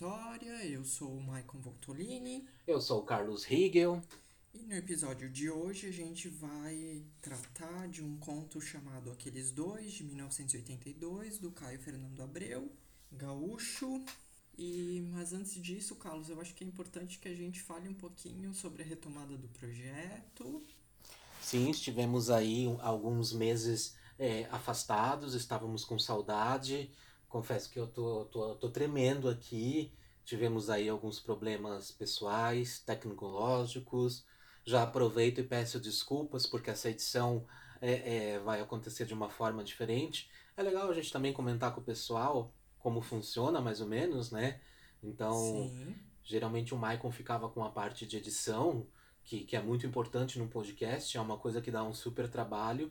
História. Eu sou o Maicon Voltolini. Eu sou o Carlos Riegel. E no episódio de hoje a gente vai tratar de um conto chamado Aqueles Dois, de 1982, do Caio Fernando Abreu, gaúcho. E, mas antes disso, Carlos, eu acho que é importante que a gente fale um pouquinho sobre a retomada do projeto. Sim, estivemos aí alguns meses é, afastados, estávamos com saudade. Confesso que eu tô, tô, tô tremendo aqui. Tivemos aí alguns problemas pessoais, tecnológicos. Já aproveito e peço desculpas porque essa edição é, é, vai acontecer de uma forma diferente. É legal a gente também comentar com o pessoal como funciona mais ou menos, né? Então, Sim. geralmente o Maicon ficava com a parte de edição, que, que é muito importante no podcast, é uma coisa que dá um super trabalho.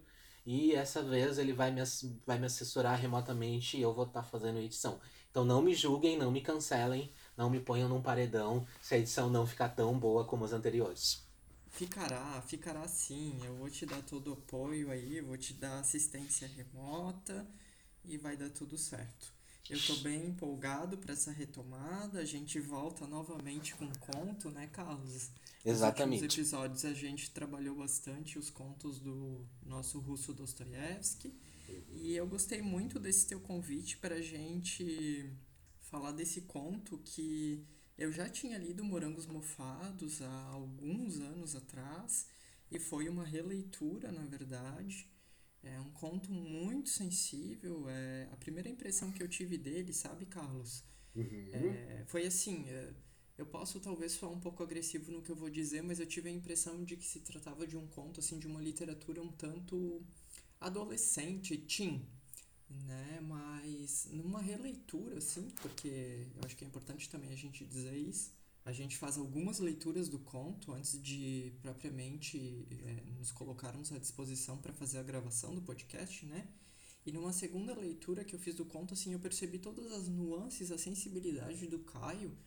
E essa vez ele vai me, vai me assessorar remotamente e eu vou estar tá fazendo edição. Então não me julguem, não me cancelem, não me ponham num paredão se a edição não ficar tão boa como as anteriores. Ficará, ficará sim. Eu vou te dar todo o apoio aí, vou te dar assistência remota e vai dar tudo certo. Eu estou bem empolgado para essa retomada. A gente volta novamente com conto, né, Carlos? Exatamente. Nos episódios a gente trabalhou bastante os contos do nosso russo Dostoiévski. E eu gostei muito desse teu convite para a gente falar desse conto que eu já tinha lido Morangos Mofados há alguns anos atrás e foi uma releitura, na verdade. É um conto muito sensível. É, a primeira impressão que eu tive dele, sabe, Carlos? Uhum. É, foi assim. É, eu posso talvez soar um pouco agressivo no que eu vou dizer, mas eu tive a impressão de que se tratava de um conto, assim, de uma literatura um tanto adolescente, teen, né? Mas numa releitura, assim, porque eu acho que é importante também a gente dizer isso. A gente faz algumas leituras do conto antes de propriamente é, nos colocarmos à disposição para fazer a gravação do podcast, né? E numa segunda leitura que eu fiz do conto, assim, eu percebi todas as nuances, a sensibilidade do Caio,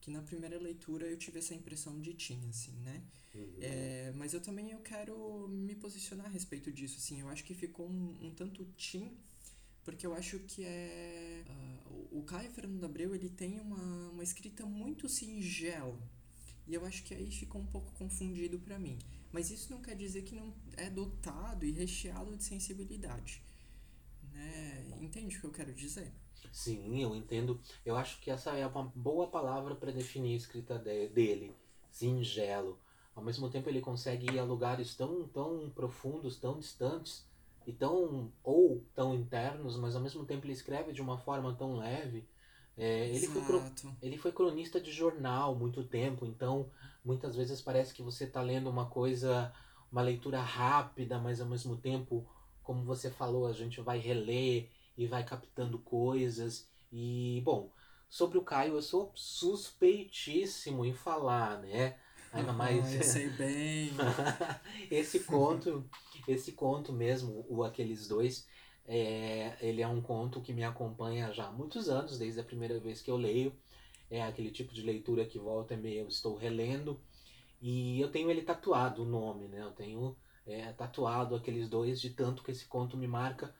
que na primeira leitura eu tive essa impressão de tinha, assim, né? Uhum. É, mas eu também eu quero me posicionar a respeito disso, assim, eu acho que ficou um, um tanto tim porque eu acho que é uh, o Caio Fernando Abreu ele tem uma, uma escrita muito singela. E eu acho que aí ficou um pouco confundido para mim. Mas isso não quer dizer que não é dotado e recheado de sensibilidade né? Entende o que eu quero dizer? Sim eu entendo. Eu acho que essa é uma boa palavra para definir a escrita de, dele singelo. Ao mesmo tempo ele consegue ir a lugares tão tão profundos tão distantes e tão ou tão internos, mas ao mesmo tempo ele escreve de uma forma tão leve. É, ele, foi, ele foi cronista de jornal muito tempo, então muitas vezes parece que você está lendo uma coisa, uma leitura rápida, mas ao mesmo tempo, como você falou, a gente vai reler e vai captando coisas. E, bom, sobre o Caio, eu sou suspeitíssimo em falar, né? Ainda mais. Ah, eu sei bem. esse conto esse conto mesmo, o Aqueles Dois, é, ele é um conto que me acompanha já há muitos anos, desde a primeira vez que eu leio. É aquele tipo de leitura que volta e meia eu estou relendo. E eu tenho ele tatuado, o nome, né? Eu tenho é, tatuado aqueles dois, de tanto que esse conto me marca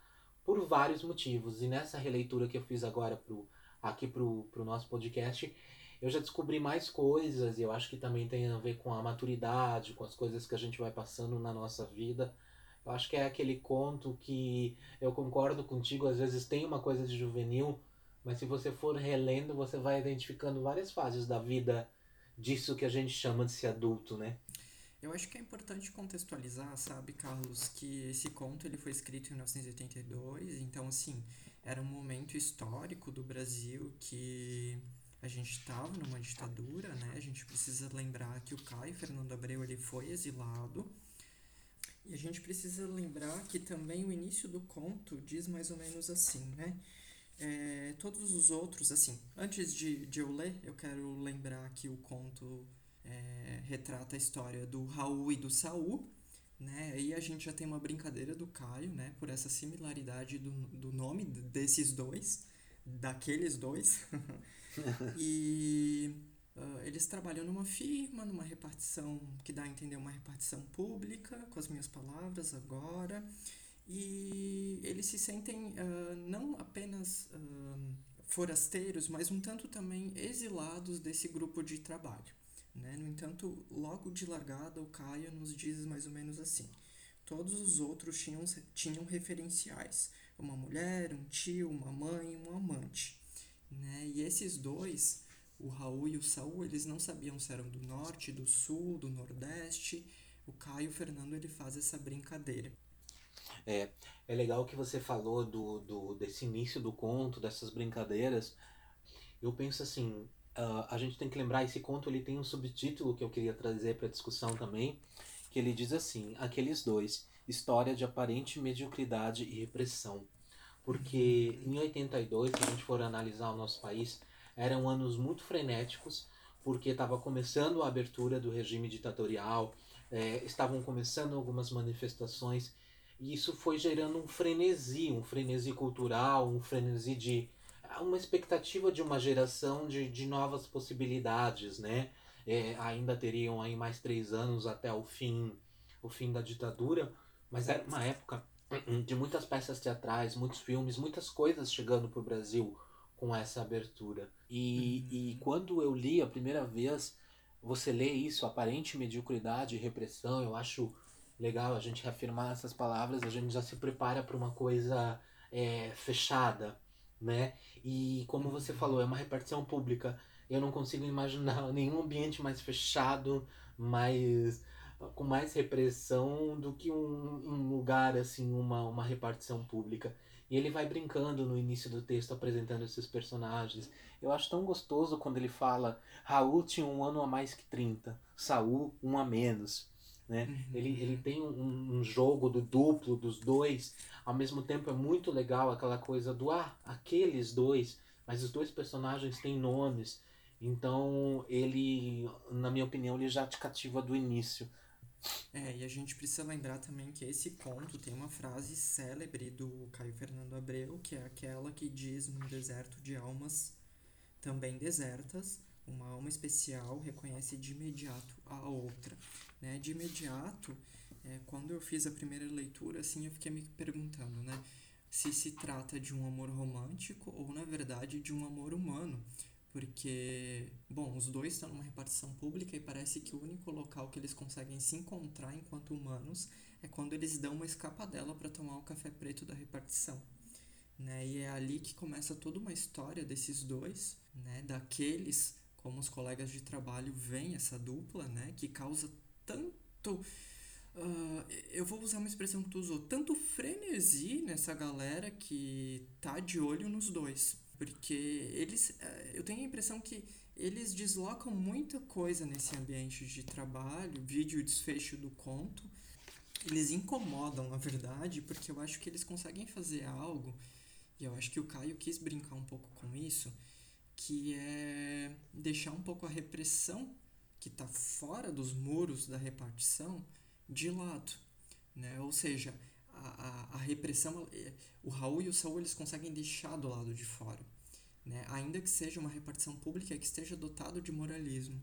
por vários motivos. E nessa releitura que eu fiz agora pro, aqui pro, pro nosso podcast, eu já descobri mais coisas e eu acho que também tem a ver com a maturidade, com as coisas que a gente vai passando na nossa vida. Eu acho que é aquele conto que eu concordo contigo, às vezes tem uma coisa de juvenil, mas se você for relendo, você vai identificando várias fases da vida disso que a gente chama de ser adulto, né? Eu acho que é importante contextualizar, sabe, Carlos, que esse conto ele foi escrito em 1982, então assim, era um momento histórico do Brasil que a gente estava numa ditadura, né? A gente precisa lembrar que o Caio Fernando Abreu ele foi exilado e a gente precisa lembrar que também o início do conto diz mais ou menos assim, né? É, todos os outros, assim, antes de, de eu ler, eu quero lembrar que o conto é, retrata a história do Raul e do Saul, né? Aí a gente já tem uma brincadeira do Caio, né? Por essa similaridade do, do nome desses dois, daqueles dois. e Uh, eles trabalham numa firma, numa repartição que dá a entender uma repartição pública, com as minhas palavras agora, e eles se sentem uh, não apenas uh, forasteiros, mas um tanto também exilados desse grupo de trabalho. Né? No entanto, logo de largada, o Caio nos diz mais ou menos assim: todos os outros tinham, tinham referenciais, uma mulher, um tio, uma mãe, um amante. Né? E esses dois, o Raul e o Saul, eles não sabiam se eram do norte, do sul, do nordeste. O Caio o Fernando ele faz essa brincadeira. É, é legal que você falou do, do desse início do conto, dessas brincadeiras. Eu penso assim, uh, a gente tem que lembrar esse conto ele tem um subtítulo que eu queria trazer para discussão também, que ele diz assim: aqueles dois, história de aparente mediocridade e repressão. Porque em 82, se a gente for analisar o nosso país, eram anos muito frenéticos, porque estava começando a abertura do regime ditatorial, é, estavam começando algumas manifestações e isso foi gerando um frenesi, um frenesi cultural, um frenesi de. uma expectativa de uma geração de, de novas possibilidades, né? É, ainda teriam aí mais três anos até o fim, o fim da ditadura, mas era uma época de muitas peças teatrais, muitos filmes, muitas coisas chegando para o Brasil com essa abertura. E, uhum. e quando eu li a primeira vez, você lê isso, aparente mediocridade e repressão, eu acho legal a gente reafirmar essas palavras, a gente já se prepara para uma coisa é, fechada, né? E como você falou, é uma repartição pública. Eu não consigo imaginar nenhum ambiente mais fechado, mais com mais repressão do que um, um lugar assim, uma, uma repartição pública. E ele vai brincando no início do texto, apresentando esses personagens. Eu acho tão gostoso quando ele fala: Raul tinha um ano a mais que 30, Saul um a menos. Né? Uhum. Ele, ele tem um, um, jogo do duplo dos dois, ao mesmo tempo é muito legal aquela coisa do ah, aqueles dois, mas os dois personagens têm nomes, então ele, na minha opinião, ele já te cativa do início. É, e a gente precisa lembrar também que esse conto tem uma frase célebre do Caio Fernando Abreu, que é aquela que diz num deserto de almas também desertas, uma alma especial reconhece de imediato a outra. Né? De imediato, é, quando eu fiz a primeira leitura, assim, eu fiquei me perguntando, né? Se se trata de um amor romântico ou, na verdade, de um amor humano. Porque, bom, os dois estão numa repartição pública e parece que o único local que eles conseguem se encontrar enquanto humanos é quando eles dão uma escapadela para tomar o café preto da repartição. Né? E é ali que começa toda uma história desses dois, né? daqueles como os colegas de trabalho veem essa dupla, né? Que causa tanto. Uh, eu vou usar uma expressão que tu usou, tanto frenesi nessa galera que tá de olho nos dois. Porque eles. Uh, eu tenho a impressão que eles deslocam muita coisa nesse ambiente de trabalho, vídeo desfecho do conto. Eles incomodam, na verdade, porque eu acho que eles conseguem fazer algo, e eu acho que o Caio quis brincar um pouco com isso, que é deixar um pouco a repressão que está fora dos muros da repartição de lado. Né? Ou seja, a, a, a, repressão, é, o Raul e o Saul eles conseguem deixar do lado de fora. Né? Ainda que seja uma repartição pública que esteja dotado de moralismo.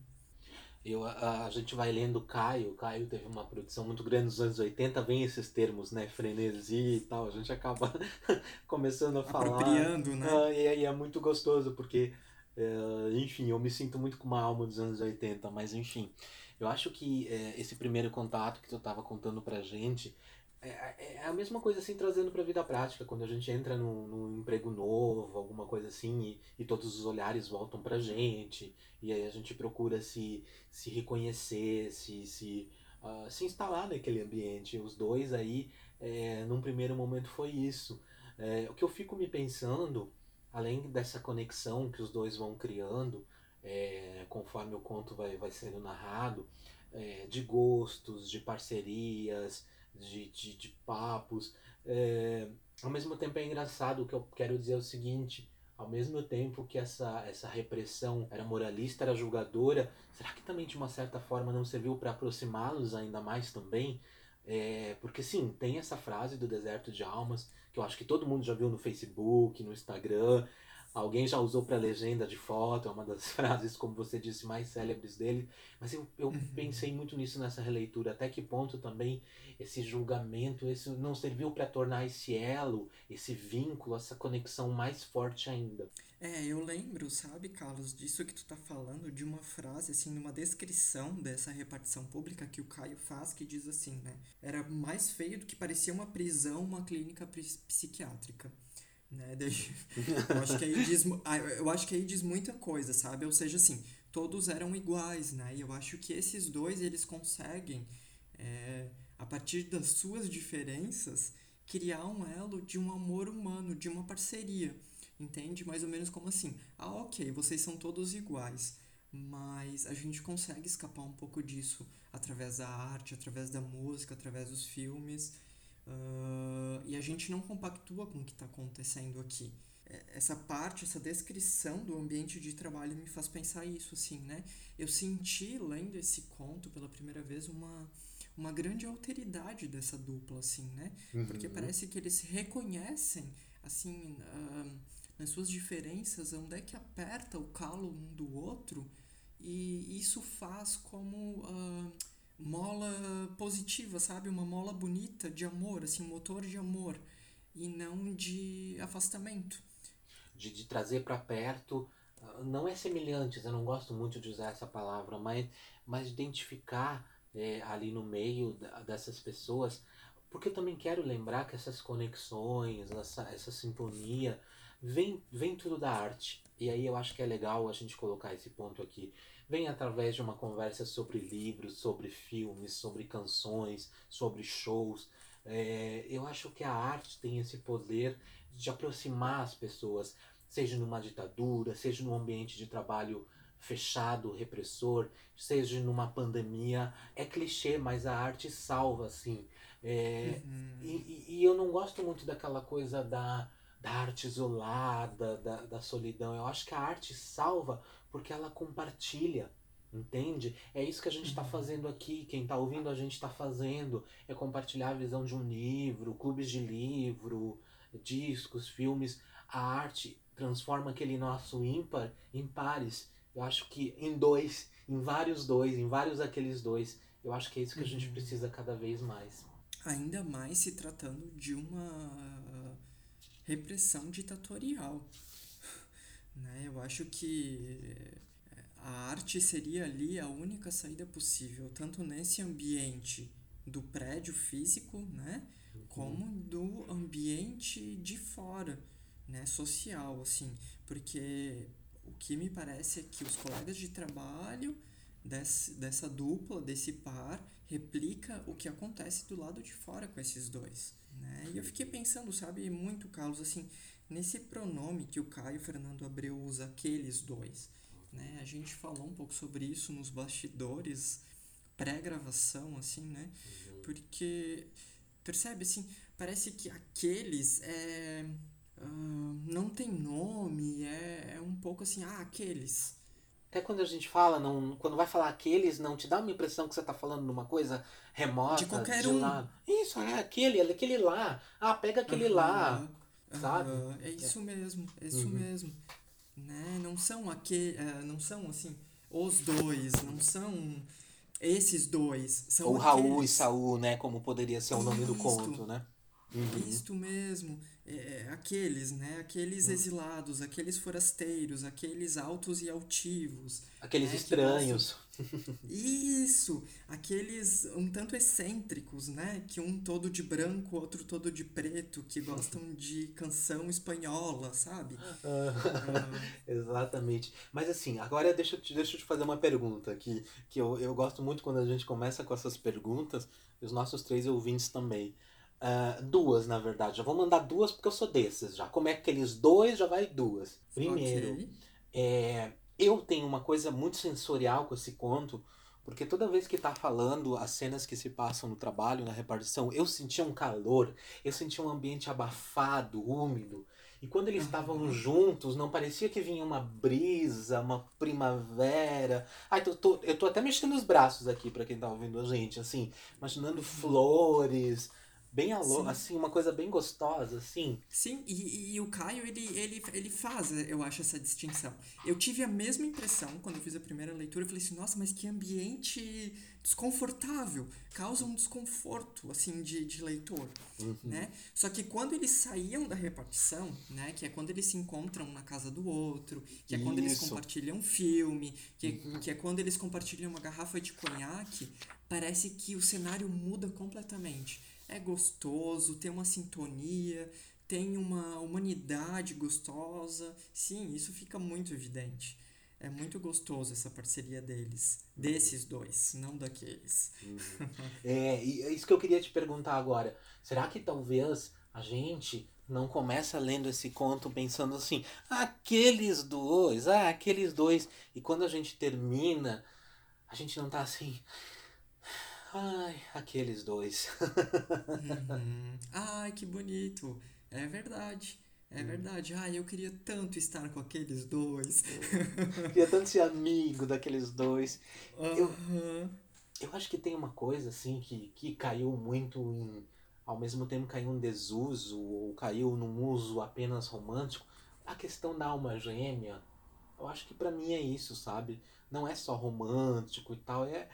Eu, a, a gente vai lendo Caio, Caio teve uma produção muito grande nos anos 80, vem esses termos, né, frenesi e tal, a gente acaba começando a falar. Apropriando, né? Ah, e aí é muito gostoso, porque é, enfim, eu me sinto muito com uma alma dos anos 80, mas enfim. Eu acho que é, esse primeiro contato que tu estava contando pra gente é, é, é a mesma coisa assim trazendo pra vida prática, quando a gente entra num, num emprego novo, alguma coisa assim, e, e, todos os olhares voltam pra gente, e aí a gente procura se, se reconhecer, se, se, uh, se instalar naquele ambiente. Os dois aí, é, num primeiro momento, foi isso. É, o que eu fico me pensando além dessa conexão que os dois vão criando, é, conforme o conto vai, vai sendo narrado, é, de gostos, de parcerias, de, de, de papos. É, ao mesmo tempo é engraçado, o que eu quero dizer é o seguinte, ao mesmo tempo que essa, essa repressão era moralista, era julgadora, será que também de uma certa forma não serviu para aproximá-los ainda mais também? É, porque sim, tem essa frase do deserto de almas, que eu acho que todo mundo já viu no Facebook, no Instagram. Alguém já usou para legenda de foto, é uma das frases, como você disse, mais célebres dele. Mas eu, eu uhum. pensei muito nisso nessa releitura. Até que ponto também esse julgamento esse não serviu para tornar esse elo, esse vínculo, essa conexão mais forte ainda. É, eu lembro, sabe, Carlos, disso que tu tá falando, de uma frase, assim, numa descrição dessa repartição pública que o Caio faz, que diz assim, né? Era mais feio do que parecia uma prisão, uma clínica psiquiátrica. Né? eu, acho que aí diz, ah, eu acho que aí diz muita coisa, sabe? Ou seja, assim, todos eram iguais, né? E eu acho que esses dois, eles conseguem, é, a partir das suas diferenças, criar um elo de um amor humano, de uma parceria. Entende? Mais ou menos como assim. Ah, ok, vocês são todos iguais. Mas a gente consegue escapar um pouco disso através da arte, através da música, através dos filmes. Uh, e a gente não compactua com o que está acontecendo aqui. É, essa parte, essa descrição do ambiente de trabalho me faz pensar isso, assim, né? Eu senti, lendo esse conto pela primeira vez, uma, uma grande alteridade dessa dupla, assim, né? Uhum. Porque parece que eles reconhecem, assim, uh, nas suas diferenças, onde é que aperta o calo um do outro, e isso faz como... Uh, mola positiva, sabe? Uma mola bonita de amor, assim, um motor de amor e não de afastamento. De, de trazer para perto, ah, não é semelhantes, eu não gosto muito de usar essa palavra, mas, mas identificar é, ali no meio dessas pessoas, porque eu também quero lembrar que essas conexões, essa, essa sintonia, vem, vem tudo da arte. E aí eu acho que é legal a gente colocar esse ponto aqui vem através de uma conversa sobre livros, sobre filmes, sobre canções, sobre shows. É, eu acho que a arte tem esse poder de aproximar as pessoas, seja numa ditadura, seja num ambiente de trabalho fechado, repressor, seja numa pandemia. É clichê, mas a arte salva, assim. É, uhum. e, e, eu não gosto muito daquela coisa da, da arte isolada, da, da solidão. Eu acho que a arte salva porque ela compartilha, entende? É isso que a gente está uhum. fazendo aqui, quem está ouvindo a gente está fazendo, é compartilhar a visão de um livro, clubes de livro, discos, filmes. A arte transforma aquele nosso ímpar em pares. Eu acho que em dois, em vários dois, em vários aqueles dois. Eu acho que é isso que a gente uhum. precisa cada vez mais. Ainda mais se tratando de uma repressão ditatorial. Né? Eu acho que eh, a arte seria ali a única saída possível, tanto nesse ambiente do prédio físico, né? Como do ambiente de fora, né? social, assim, porque o que me parece é que os colegas de trabalho desse, dessa dupla, desse par, replica o que acontece do lado de fora com esses dois, né? E eu fiquei pensando, sabe, muito, Carlos, assim, nesse pronome que o Caio Fernando Abreu usa, aqueles dois. Né? A gente falou um pouco sobre isso nos bastidores, pré-gravação, assim, né? Uhum. Porque, percebe, assim, parece que aqueles é... Uh, não tem nome, é, é um pouco assim, ah, aqueles. Até quando a gente fala, não, quando vai falar aqueles, não te dá uma impressão que você está falando numa coisa remota, de qualquer de um. Lá. Isso, é aquele, é aquele lá. Ah, pega aquele uhum. lá sabe? Uh, é isso mesmo, é isso uhum. mesmo. Né? Não são aquele, uh, não são assim os dois, não são esses dois, são Ou aqueles... Raul e Saul, né, como poderia ser o nome Isto. do conto, né? Uhum. Isto mesmo. É, aqueles, né? Aqueles uhum. exilados, aqueles forasteiros, aqueles altos e altivos. Aqueles né? estranhos. Isso! Aqueles um tanto excêntricos, né? Que um todo de branco, outro todo de preto, que gostam de canção espanhola, sabe? Uh, Exatamente. Mas assim, agora deixa, deixa eu te fazer uma pergunta que, que eu, eu gosto muito quando a gente começa com essas perguntas, e os nossos três ouvintes também. Uh, duas, na verdade. Já vou mandar duas porque eu sou desses já. Como é que aqueles dois já vai duas. Primeiro, okay. é, eu tenho uma coisa muito sensorial com esse conto, porque toda vez que tá falando as cenas que se passam no trabalho, na repartição, eu sentia um calor, eu sentia um ambiente abafado, úmido. E quando eles estavam uhum. juntos, não parecia que vinha uma brisa, uma primavera. Ai, tô, tô, eu tô até mexendo os braços aqui para quem tá ouvindo a gente, assim, imaginando flores, bem alô, Sim. assim, uma coisa bem gostosa, assim. Sim, e, e o Caio, ele, ele, ele faz, eu acho, essa distinção. Eu tive a mesma impressão quando eu fiz a primeira leitura. Eu falei assim, nossa, mas que ambiente desconfortável. Causa um desconforto, assim, de, de leitor, né? Só que quando eles saíam da repartição, né? Que é quando eles se encontram na casa do outro, que é quando eles Isso. compartilham um filme, que, que é quando eles compartilham uma garrafa de conhaque, parece que o cenário muda completamente. É gostoso, tem uma sintonia, tem uma humanidade gostosa. Sim, isso fica muito evidente. É muito gostoso essa parceria deles. Desses dois, não daqueles. É, e é isso que eu queria te perguntar agora. Será que talvez a gente não começa lendo esse conto pensando assim, aqueles dois, ah, aqueles dois. E quando a gente termina, a gente não tá assim. Ai, aqueles dois. Uhum. Ai, que bonito. É verdade. É verdade. Ai, eu queria tanto estar com aqueles dois. Queria tanto ser amigo daqueles dois. Eu- Aham. Eu acho que tem uma coisa assim que, que caiu muito em. Ao mesmo tempo caiu em desuso, ou caiu num uso apenas romântico. A questão da alma gêmea, eu acho que pra mim é isso, sabe? Não é só romântico e tal, é,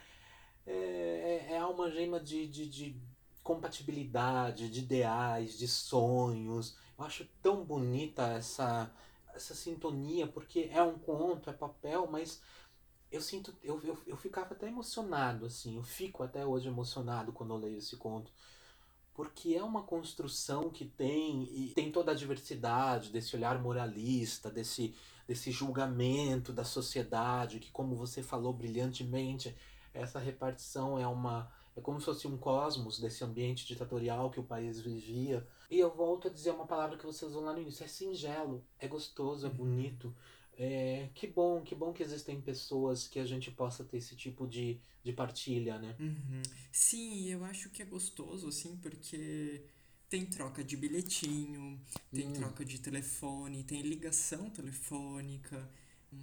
é, é, é gêmea de, de, de compatibilidade, de ideais, de sonhos. Eu acho tão bonita essa, essa sintonia, porque é um conto, é papel, mas eu sinto, eu, eu, eu ficava até emocionado, assim, eu fico até hoje emocionado quando eu leio esse conto. Porque é uma construção que tem, e tem toda a diversidade desse olhar moralista, desse, desse julgamento da sociedade, que como você falou brilhantemente, essa repartição é uma. É como se fosse um cosmos desse ambiente ditatorial que o país vivia. E eu volto a dizer uma palavra que você usou lá no início: é singelo, é gostoso, é bonito. É, que bom, que bom que existem pessoas que a gente possa ter esse tipo de, de partilha, né? Uhum. Sim, eu acho que é gostoso, assim, porque tem troca de bilhetinho, tem Hum. troca de telefone, tem ligação telefônica,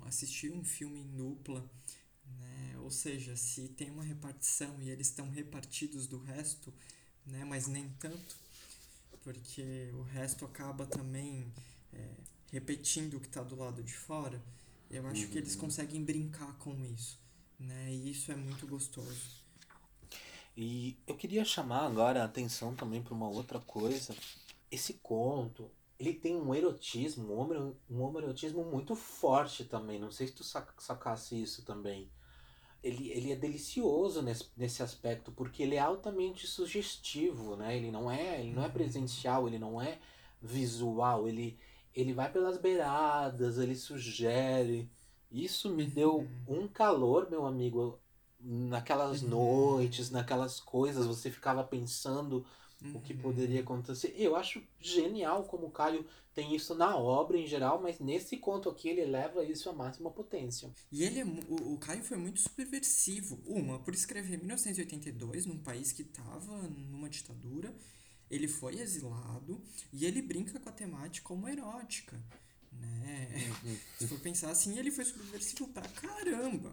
assistir um filme em dupla, né? Ou seja, se tem uma repartição e eles estão repartidos do resto, né? Mas nem tanto, porque o resto acaba também é, repetindo o que está do lado de fora. Eu acho que eles Uhum. conseguem brincar com isso, né? E isso é muito gostoso. E eu queria chamar agora a atenção também para uma outra coisa. Esse conto, ele tem um erotismo, um homo- um homoerotismo muito forte também. Não sei se tu sac- sacasse isso também. Ele, ele é delicioso nesse, nesse aspecto, porque ele é altamente sugestivo, né? Ele não é, ele não é presencial, ele não é visual, ele, ele vai pelas beiradas, ele sugere. Isso me deu um calor, meu amigo, naquelas Uhum. noites, naquelas coisas, você ficava pensando o que Uhum. poderia acontecer. Eu acho genial como o Caio tem isso na obra em geral, mas nesse conto aqui ele leva isso à máxima potência. E ele é, o, o Caio foi muito subversivo. Uma, por escrever em 1982, num país que estava numa ditadura, ele foi exilado e ele brinca com a temática homoerótica, né? Se for pensar assim, ele foi subversivo pra caramba,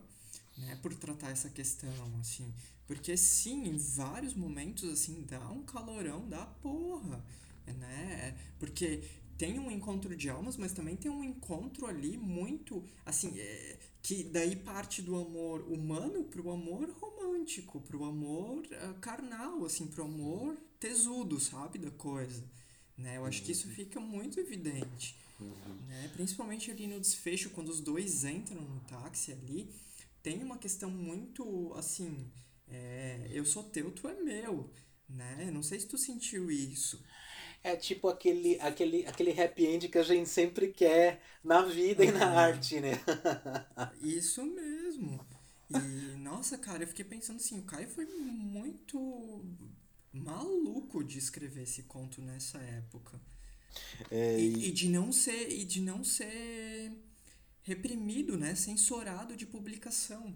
né? Por tratar essa questão, assim. Porque sim, em vários momentos, assim, dá um calorão da porra, né? Porque tem um encontro de almas, mas também tem um encontro ali muito, assim, é, que daí parte do amor humano pro amor romântico, pro amor ah, carnal, assim, pro amor tesudo, sabe, da coisa. Né? Eu acho que isso fica muito evidente. Né? Principalmente ali no desfecho, quando os dois entram no táxi ali, tem uma questão muito, assim, é, eu sou teu, tu é meu, né? Não sei se tu sentiu isso. É tipo aquele, aquele, aquele happy end que a gente sempre quer na vida e na Uhum. arte, né? Isso mesmo. E, nossa, cara, eu fiquei pensando assim, o Caio foi muito maluco de escrever esse conto nessa época. É, E, e de não ser, e de não ser reprimido, né? Censurado de publicação.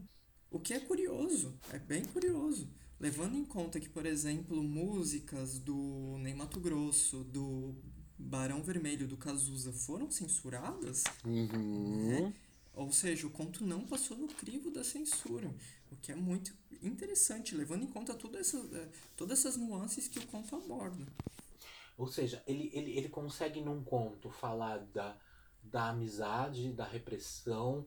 O que é curioso, é bem curioso. Levando em conta que, por exemplo, músicas do Ney Mato Grosso, do Barão Vermelho, do Cazuza foram censuradas, Uhum. Ou seja, o conto não passou no crivo da censura, o que é muito interessante, levando em conta toda essa, eh, todas essas nuances que o conto aborda. Ou seja, ele, ele, ele consegue num conto falar da, da amizade, da repressão,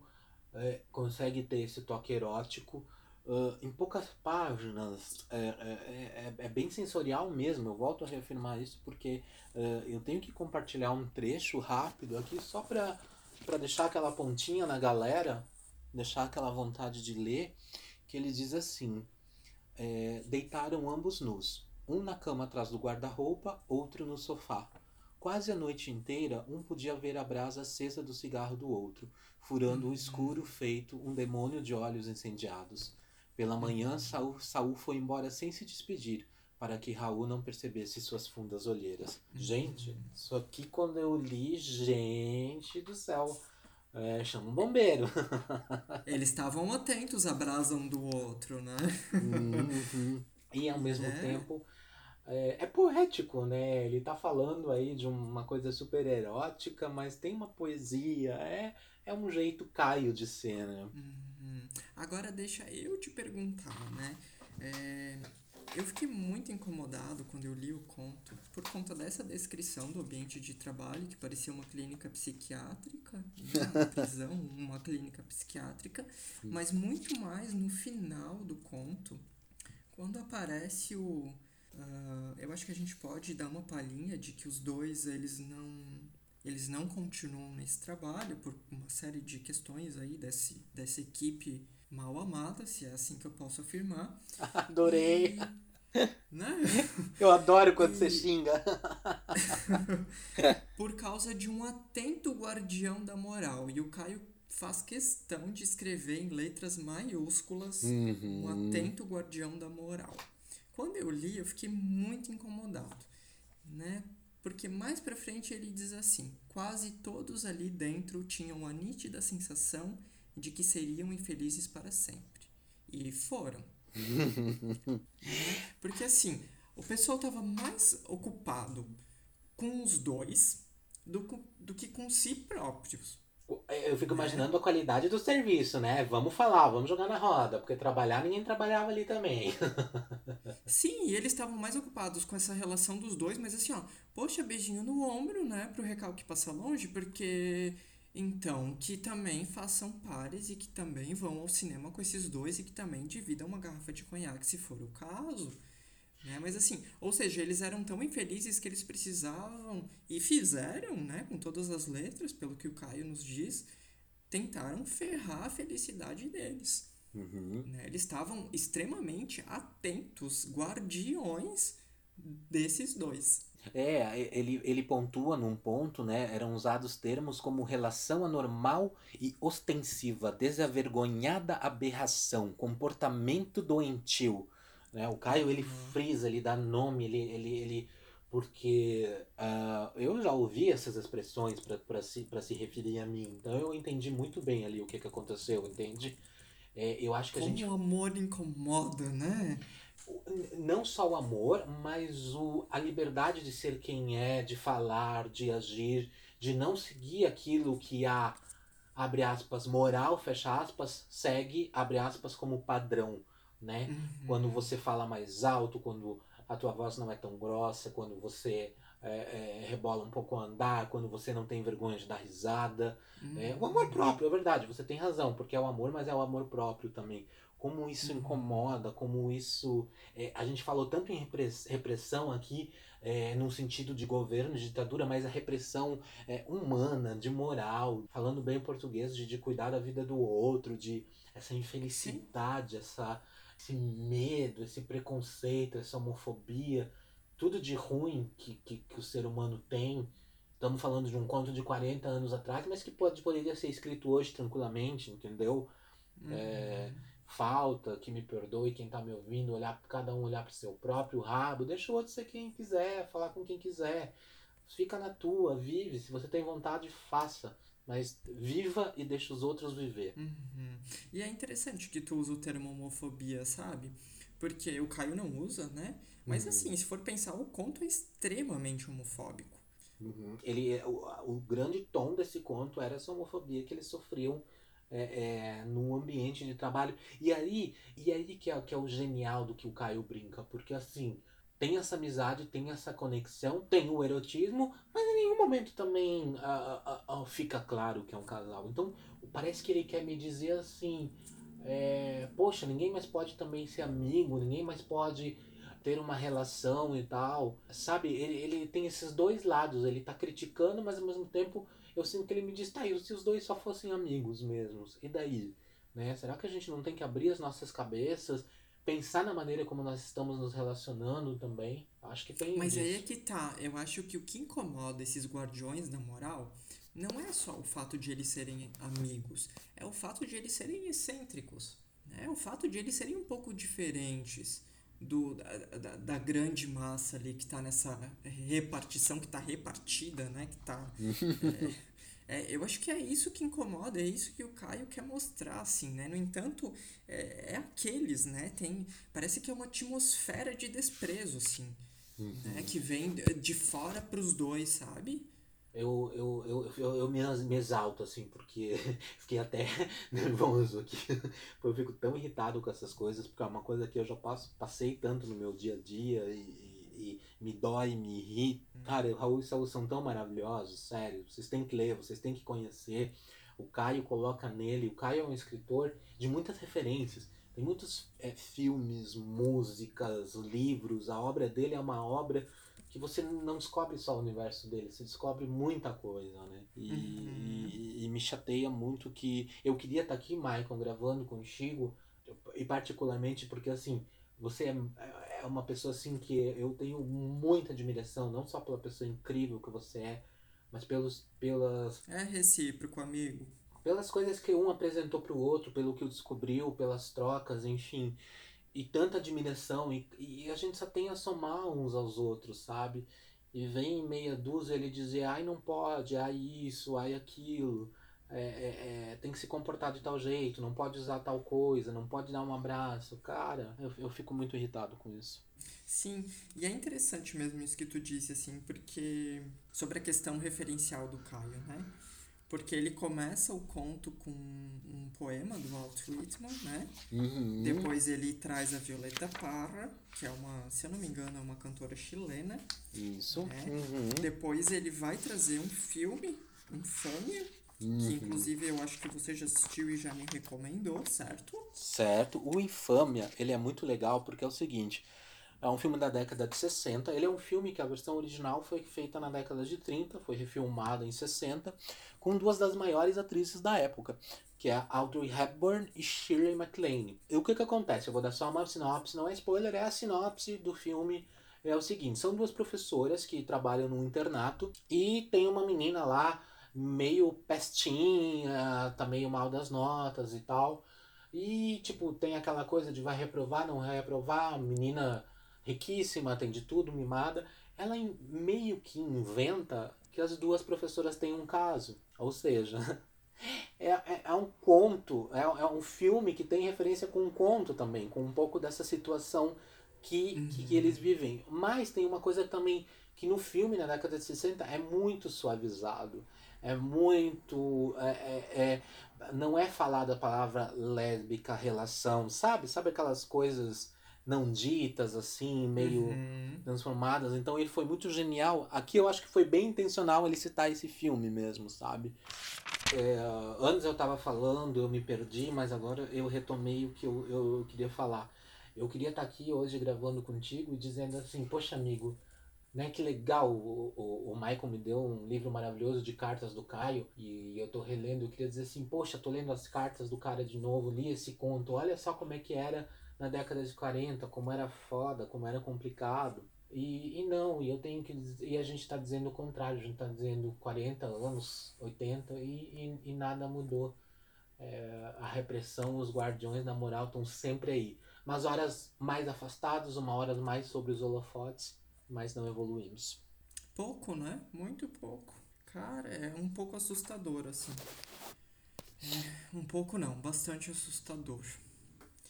é, consegue ter esse toque erótico. Uh, em poucas páginas, é, é, é, é, bem sensorial mesmo. Eu volto a reafirmar isso porque uh, eu tenho que compartilhar um trecho rápido aqui só para deixar aquela pontinha na galera, deixar aquela vontade de ler. Que ele diz assim: é, Deitaram ambos nus, um na cama atrás do guarda-roupa, outro no sofá. Quase a noite inteira, um podia ver a brasa acesa do cigarro do outro, furando o escuro feito um demônio de olhos incendiados. Pela manhã, Saul, Saul foi embora sem se despedir, para que Raul não percebesse suas fundas olheiras. Gente, isso aqui quando eu li, gente do céu, é, chama um bombeiro. Eles estavam atentos à brasa um do outro, né? Uhum. E ao mesmo é. tempo é, é, poético, né? Ele tá falando aí de uma coisa super erótica, mas tem uma poesia, é, é um jeito Caio de ser, né? Uhum. Agora deixa eu te perguntar, né? É, eu fiquei muito incomodado quando eu li o conto por conta dessa descrição do ambiente de trabalho, que parecia uma clínica psiquiátrica, né? uma prisão, uma clínica psiquiátrica, mas muito mais no final do conto, quando aparece o Uh, eu acho que a gente pode dar uma palhinha de que os dois eles não eles não continuam nesse trabalho por uma série de questões aí desse, dessa equipe mal amada, se é assim que eu posso afirmar. Adorei. E, né? Eu adoro quando e... você xinga. por causa de um atento guardião da moral. E o Caio faz questão de escrever em letras maiúsculas uhum. um atento guardião da moral. Quando eu li, eu fiquei muito incomodado, né? Porque mais para frente ele diz assim: quase todos ali dentro tinham a nítida sensação de que seriam infelizes para sempre. E foram. né? Porque assim, o pessoal estava mais ocupado com os dois do, do que com si próprios. Eu fico imaginando a qualidade do serviço, né? Vamos falar, vamos jogar na roda, porque trabalhar ninguém trabalhava ali também. Sim, e eles estavam mais ocupados com essa relação dos dois, mas assim, ó, poxa, beijinho no ombro, né, pro recalque passar longe, porque então que também façam pares e que também vão ao cinema com esses dois e que também dividam uma garrafa de conhaque, se for o caso. Né? Mas assim, ou seja, eles eram tão infelizes que eles precisavam, e fizeram, né, com todas as letras, pelo que o Caio nos diz, tentaram ferrar a felicidade deles. Uhum. Né? Eles estavam extremamente atentos, guardiões desses dois. É, ele, ele pontua num ponto, né? Eram usados termos como relação anormal e ostensiva, desavergonhada aberração, comportamento doentio, né? O Caio ele uhum. frisa, ele dá nome, ele, ele, ele porque uh, eu já ouvi essas expressões para se, se referir a mim, então eu entendi muito bem ali o que, que aconteceu, entende? É, eu acho que Como a gente. o amor incomoda, né? Não só o amor, mas o, a liberdade de ser quem é, de falar, de agir, de não seguir aquilo que a, abre aspas, moral, fecha aspas, segue, abre aspas, como padrão né? Uhum. Quando você fala mais alto, quando a tua voz não é tão grossa, quando você é, é, rebola um pouco ao andar, quando você não tem vergonha de dar risada. Uhum. É, o amor próprio, é verdade, você tem razão, porque é o amor, mas é o amor próprio também. Como isso uhum. incomoda, como isso. É, a gente falou tanto em repressão aqui, é, num sentido de governo, de ditadura, mas a repressão é, humana, de moral, falando bem português, de, de cuidar da vida do outro, de essa infelicidade, essa esse medo, esse preconceito, essa homofobia, tudo de ruim que, que, que, o ser humano tem. Estamos falando de um conto de 40 anos atrás, mas que pode, poderia ser escrito hoje tranquilamente, entendeu? Uhum. É, falta, que me perdoe quem está me ouvindo, olhar cada um olhar para o seu próprio rabo, deixa o outro ser quem quiser, falar com quem quiser. Fica na tua, vive. Se você tem vontade, faça. Mas viva e deixa os outros viver. Uhum. E é interessante que tu usa o termo homofobia, sabe? Porque o Caio não usa, né? Mas uhum. assim, se for pensar, o conto é extremamente homofóbico. Uhum. Ele, o, o grande tom desse conto era essa homofobia que eles sofriam é, é, no ambiente de trabalho. E aí, e aí que, é, que é o genial do que o Caio brinca, porque assim, tem essa amizade, tem essa conexão, tem o erotismo, mas em nenhum momento também uh, uh, uh, fica claro que é um casal. Então, parece que ele quer me dizer assim: é, poxa, ninguém mais pode também ser amigo, ninguém mais pode ter uma relação e tal. Sabe, ele, ele tem esses dois lados, ele tá criticando, mas ao mesmo tempo eu sinto que ele me diz, tá, e se os dois só fossem amigos mesmos? E daí? Né? Será que a gente não tem que abrir as nossas cabeças, pensar na maneira como nós estamos nos relacionando também? Acho que tem. Mas disso. aí é que tá. Eu acho que o que incomoda esses guardiões da moral não é só o fato de eles serem amigos, é o fato de eles serem excêntricos. É o fato de eles serem um pouco diferentes do, da, da, grande massa ali que está nessa repartição, que está repartida, né? Que tá, é, é, eu acho que é isso que incomoda, é isso que o Caio quer mostrar, assim, né? No entanto, é, é aqueles, né? Tem, parece que é uma atmosfera de desprezo, assim, uhum. né? Que vem de fora para os dois, sabe? Eu, eu, eu, eu, eu me exalto, assim, porque fiquei até nervoso aqui. Eu fico tão irritado com essas coisas, porque é uma coisa que eu já passo, passei tanto no meu dia a dia e, e, me dói, me irrita. Hum. Cara, o Raul e Saul são tão maravilhosos, sério. Vocês têm que ler, vocês têm que conhecer. O Caio coloca nele. O Caio é um escritor de muitas referências. Tem muitos é, filmes, músicas, livros. A obra dele é uma obra que você não descobre só o universo dele, você descobre muita coisa, né? E, uhum. e, e, me chateia muito que eu queria estar aqui, Michael, gravando contigo, e particularmente porque assim, você é, é uma pessoa assim que eu tenho muita admiração, não só pela pessoa incrível que você é, mas pelos pelas é recíproco, amigo. Pelas coisas que um apresentou para o outro, pelo que o descobriu, pelas trocas, enfim e tanta admiração e, e a gente só tem a somar uns aos outros, sabe? E vem meia dúzia ele dizer, ai não pode, ai isso, ai aquilo, é, é, é, tem que se comportar de tal jeito, não pode usar tal coisa, não pode dar um abraço. Cara, eu, eu fico muito irritado com isso. Sim, e é interessante mesmo isso que tu disse, assim, porque sobre a questão referencial do Caio, né? Porque ele começa o conto com um poema do Walt Whitman, né? Uhum. Depois ele traz a Violeta Parra, que é uma, se eu não me engano, é uma cantora chilena. Isso. Né? Uhum. Depois ele vai trazer um filme, Infâmia, uhum. que inclusive eu acho que você já assistiu e já me recomendou, certo? Certo. O Infâmia, ele é muito legal porque é o seguinte, é um filme da década de 60. Ele é um filme que a versão original foi feita na década de 30, foi refilmada em 60, com duas das maiores atrizes da época, que é Audrey Hepburn e Shirley MacLaine. E o que que acontece? Eu vou dar só uma sinopse, não é spoiler, é a sinopse do filme. É o seguinte, são duas professoras que trabalham num internato e tem uma menina lá meio pestinha, tá meio mal das notas e tal. E, tipo, tem aquela coisa de vai reprovar, não vai reprovar, menina riquíssima, tem de tudo, mimada, ela meio que inventa que as duas professoras têm um caso. Ou seja, é, é, é um conto, é, é um filme que tem referência com um conto também, com um pouco dessa situação que, uhum. que, que, eles vivem. Mas tem uma coisa também que no filme, na década de 60, é muito suavizado. É muito. É, é, é, não é falada a palavra lésbica, relação, sabe? Sabe aquelas coisas não ditas, assim, meio uhum. transformadas. Então ele foi muito genial. Aqui eu acho que foi bem intencional ele citar esse filme mesmo, sabe? É, antes eu tava falando, eu me perdi, mas agora eu retomei o que eu, eu queria falar. Eu queria estar tá aqui hoje gravando contigo e dizendo assim, poxa amigo, né, que legal, o, o, o Michael me deu um livro maravilhoso de cartas do Caio e eu tô relendo, eu queria dizer assim, poxa, tô lendo as cartas do cara de novo, li esse conto, olha só como é que era na década de 40, como era foda, como era complicado. E, e não, e eu tenho que e a gente está dizendo o contrário, a gente está dizendo 40 anos, 80 e, e, e nada mudou. É, a repressão, os guardiões da moral estão sempre aí. Umas horas mais afastados, uma hora mais sobre os holofotes, mas não evoluímos. Pouco, né? Muito pouco. Cara, é um pouco assustador, assim. É, um pouco não, bastante assustador.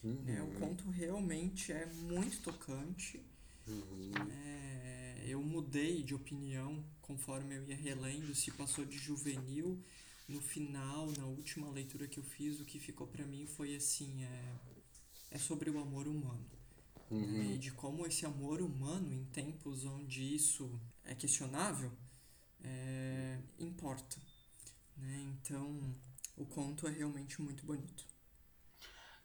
Uhum. Né? O conto realmente é muito tocante. Uhum. É, eu mudei de opinião conforme eu ia relendo, se passou de juvenil no final, na última leitura que eu fiz, o que ficou para mim foi assim, é, é sobre o amor humano. Né? Uhum. E de como esse amor humano, em tempos onde isso é questionável, é, importa. Né? Então, o conto é realmente muito bonito.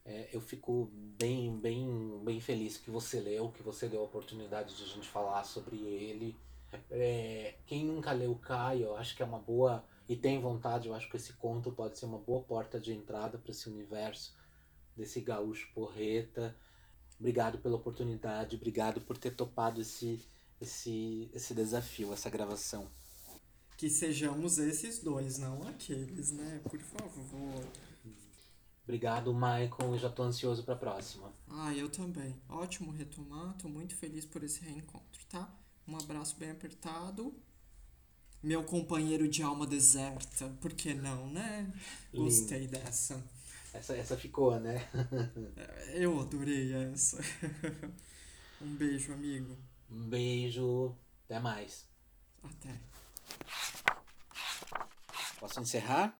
É, eu fico bem, bem, bem feliz que você leu, que você deu a oportunidade de a gente falar sobre ele. É, quem nunca leu Caio, eu acho que é uma boa e tem vontade, eu acho que esse conto pode ser uma boa porta de entrada para esse universo desse gaúcho porreta. Obrigado pela oportunidade, obrigado por ter topado esse, esse, esse desafio, essa gravação. Que sejamos esses dois, não aqueles, né? Por favor. Obrigado, Maicon, e já tô ansioso para a próxima. Ah, eu também. Ótimo retomar, tô muito feliz por esse reencontro, tá? Um abraço bem apertado. Meu companheiro de alma deserta, por que não, né? Gostei Lindo. dessa. Essa, essa ficou, né? Eu adorei essa. um beijo, amigo. Um beijo, até mais. Até. Posso encerrar?